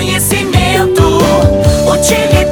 conhecimento. Utilidade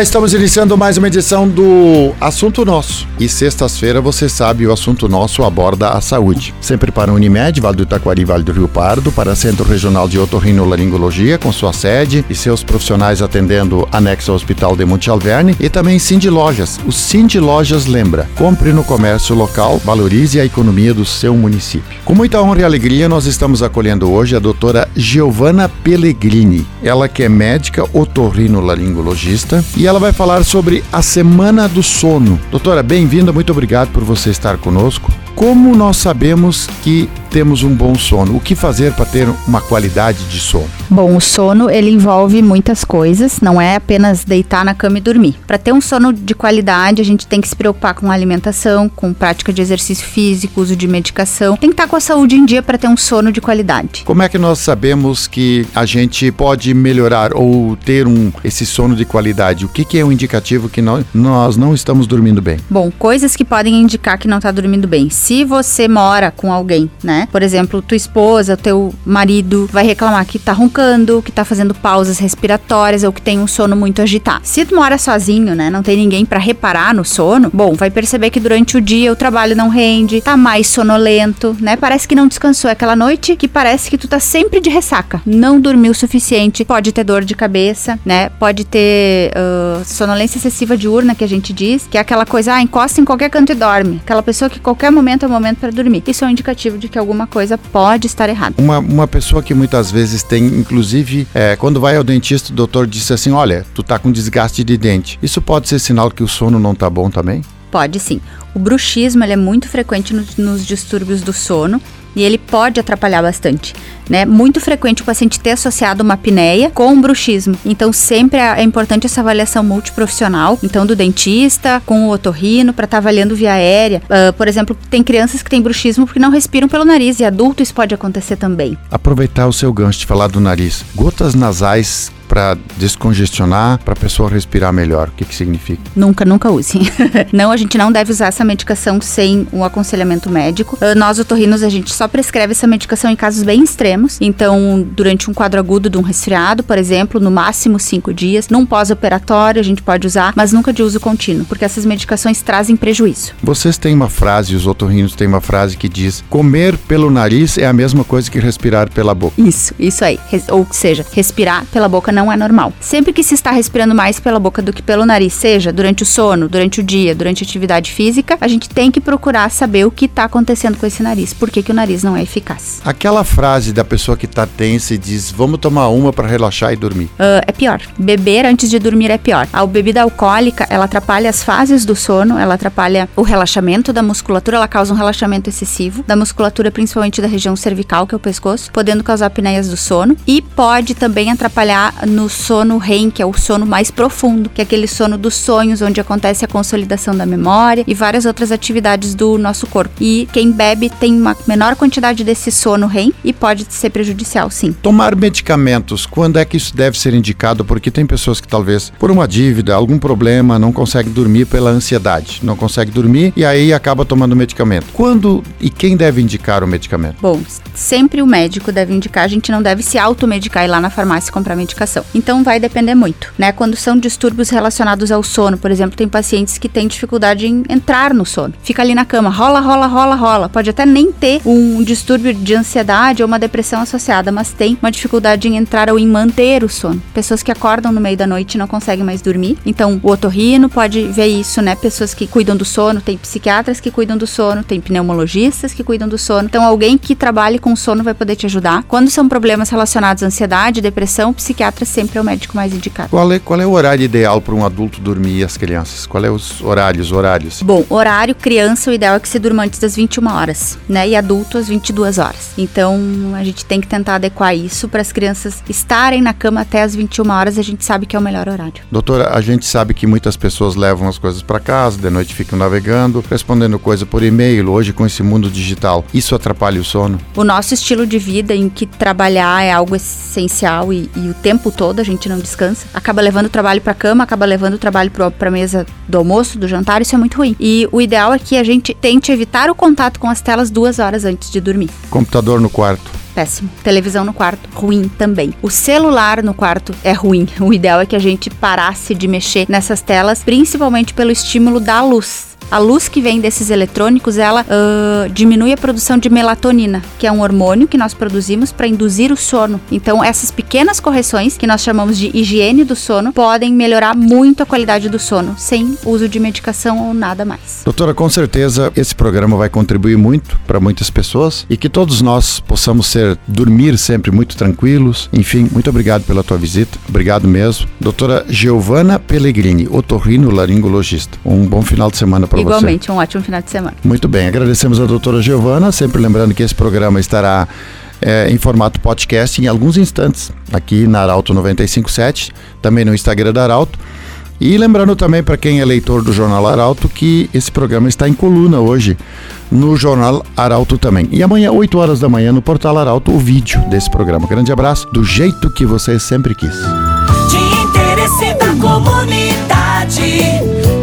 Estamos iniciando mais uma edição do Assunto Nosso. E sextas-feira, você sabe, o Assunto Nosso aborda a saúde. Sempre para Unimed, Vale do Itaquari, Vale do Rio Pardo, para Centro Regional de Otorrinolaringologia, com sua sede e seus profissionais atendendo anexo ao Hospital de Monte Alverne, e também Cindy Lojas. O Cindy Lojas lembra, compre no comércio local, valorize a economia do seu município. Com muita honra e alegria, nós estamos acolhendo hoje a doutora Giovanna Pellegrini. Ela que é médica otorrinolaringologista e ela vai falar sobre a Semana do Sono. Doutora, bem-vinda, muito obrigado por você estar conosco. Como nós sabemos que temos um bom sono? O que fazer para ter uma qualidade de sono? Bom, o sono ele envolve muitas coisas, não é apenas deitar na cama e dormir. Para ter um sono de qualidade, a gente tem que se preocupar com alimentação, com prática de exercício físico, uso de medicação. Tem que estar com a saúde em dia para ter um sono de qualidade. Como é que nós sabemos que a gente pode melhorar ou ter um esse sono de qualidade? O que, que é um indicativo que nós, nós não estamos dormindo bem? Bom, coisas que podem indicar que não está dormindo bem. Se você mora com alguém, né? Por exemplo, tua esposa, teu marido vai reclamar que tá roncando, que tá fazendo pausas respiratórias ou que tem um sono muito agitado. Se tu mora sozinho, né, não tem ninguém para reparar no sono, bom, vai perceber que durante o dia o trabalho não rende, tá mais sonolento, né? Parece que não descansou aquela noite, que parece que tu tá sempre de ressaca, não dormiu o suficiente, pode ter dor de cabeça, né? Pode ter uh, sonolência excessiva diurna que a gente diz, que é aquela coisa, ah, encosta em qualquer canto e dorme. Aquela pessoa que qualquer momento é o momento para dormir. Isso é um indicativo de que alguma coisa pode estar errada. Uma, uma pessoa que muitas vezes tem, inclusive, é, quando vai ao dentista, o doutor disse assim: olha, tu tá com desgaste de dente. Isso pode ser sinal que o sono não tá bom também? Pode sim. O bruxismo ele é muito frequente nos, nos distúrbios do sono e ele pode atrapalhar bastante, né? Muito frequente o paciente ter associado uma apneia com bruxismo. Então sempre é importante essa avaliação multiprofissional, então do dentista com o otorrino para estar tá avaliando via aérea. Uh, por exemplo, tem crianças que têm bruxismo porque não respiram pelo nariz e adultos isso pode acontecer também. Aproveitar o seu gancho de falar do nariz. Gotas nasais para descongestionar, para a pessoa respirar melhor. O que, que significa? Nunca, nunca use. não, a gente não deve usar essa medicação sem um aconselhamento médico. Uh, nós, otorrinos, a gente só prescreve essa medicação em casos bem extremos. Então, durante um quadro agudo de um resfriado, por exemplo, no máximo cinco dias, num pós-operatório a gente pode usar, mas nunca de uso contínuo, porque essas medicações trazem prejuízo. Vocês têm uma frase, os otorrinos têm uma frase que diz: comer pelo nariz é a mesma coisa que respirar pela boca. Isso, isso aí. Ou seja, respirar pela boca não é normal. Sempre que se está respirando mais pela boca do que pelo nariz, seja durante o sono, durante o dia, durante a atividade física, a gente tem que procurar saber o que está acontecendo com esse nariz, por que, que o nariz não é eficaz. Aquela frase da pessoa que está tensa e diz: vamos tomar uma para relaxar e dormir. Uh, é pior. Beber antes de dormir é pior. A bebida alcoólica, ela atrapalha as fases do sono, ela atrapalha o relaxamento da musculatura, ela causa um relaxamento excessivo da musculatura, principalmente da região cervical, que é o pescoço, podendo causar apneias do sono e pode também atrapalhar no sono REM, que é o sono mais profundo, que é aquele sono dos sonhos, onde acontece a consolidação da memória e várias outras atividades do nosso corpo. E quem bebe tem uma menor quantidade desse sono REM e pode ser prejudicial, sim. Tomar medicamentos, quando é que isso deve ser indicado? Porque tem pessoas que talvez por uma dívida, algum problema, não conseguem dormir pela ansiedade, não consegue dormir e aí acaba tomando medicamento. Quando e quem deve indicar o medicamento? Bom, sempre o médico deve indicar, a gente não deve se automedicar e ir lá na farmácia comprar medicação. Então vai depender muito, né? Quando são distúrbios relacionados ao sono, por exemplo, tem pacientes que têm dificuldade em entrar no sono. Fica ali na cama, rola, rola, rola, rola. Pode até nem ter um distúrbio de ansiedade ou uma depressão associada, mas tem uma dificuldade em entrar ou em manter o sono. Pessoas que acordam no meio da noite e não conseguem mais dormir. Então, o otorrino pode ver isso, né? Pessoas que cuidam do sono, tem psiquiatras que cuidam do sono, tem pneumologistas que cuidam do sono. Então, alguém que trabalhe com sono vai poder te ajudar. Quando são problemas relacionados à ansiedade, depressão, o psiquiatra sempre é o médico mais indicado. Qual é, qual é o horário ideal para um adulto dormir e as crianças? Qual é os horários, horários? Bom, horário criança, o ideal é que se durma antes das 21 horas, né? E adulto às 22 horas. Então, a gente gente tem que tentar adequar isso para as crianças estarem na cama até as 21 horas, a gente sabe que é o melhor horário. Doutora, a gente sabe que muitas pessoas levam as coisas para casa, de noite ficam navegando, respondendo coisa por e-mail, hoje com esse mundo digital. Isso atrapalha o sono? O nosso estilo de vida em que trabalhar é algo essencial e, e o tempo todo a gente não descansa, acaba levando o trabalho para cama, acaba levando o trabalho para mesa do almoço, do jantar, isso é muito ruim. E o ideal é que a gente tente evitar o contato com as telas duas horas antes de dormir. Computador no quarto. Péssimo. Televisão no quarto, ruim também. O celular no quarto é ruim. O ideal é que a gente parasse de mexer nessas telas, principalmente pelo estímulo da luz. A luz que vem desses eletrônicos, ela uh, diminui a produção de melatonina, que é um hormônio que nós produzimos para induzir o sono. Então, essas pequenas correções, que nós chamamos de higiene do sono, podem melhorar muito a qualidade do sono, sem uso de medicação ou nada mais. Doutora, com certeza esse programa vai contribuir muito para muitas pessoas e que todos nós possamos ser dormir sempre muito tranquilos. Enfim, muito obrigado pela tua visita. Obrigado mesmo. Doutora Giovana Pellegrini, otorrino laringologista. Um bom final de semana para para você. Igualmente, um ótimo final de semana. Muito bem, agradecemos a doutora Giovana, sempre lembrando que esse programa estará é, em formato podcast em alguns instantes, aqui na Arauto 957, também no Instagram da Arauto. E lembrando também para quem é leitor do Jornal Arauto que esse programa está em coluna hoje no Jornal Arauto também. E amanhã, 8 horas da manhã, no Portal Arauto, o vídeo desse programa. Grande abraço, do jeito que você sempre quis. De interesse da comunidade.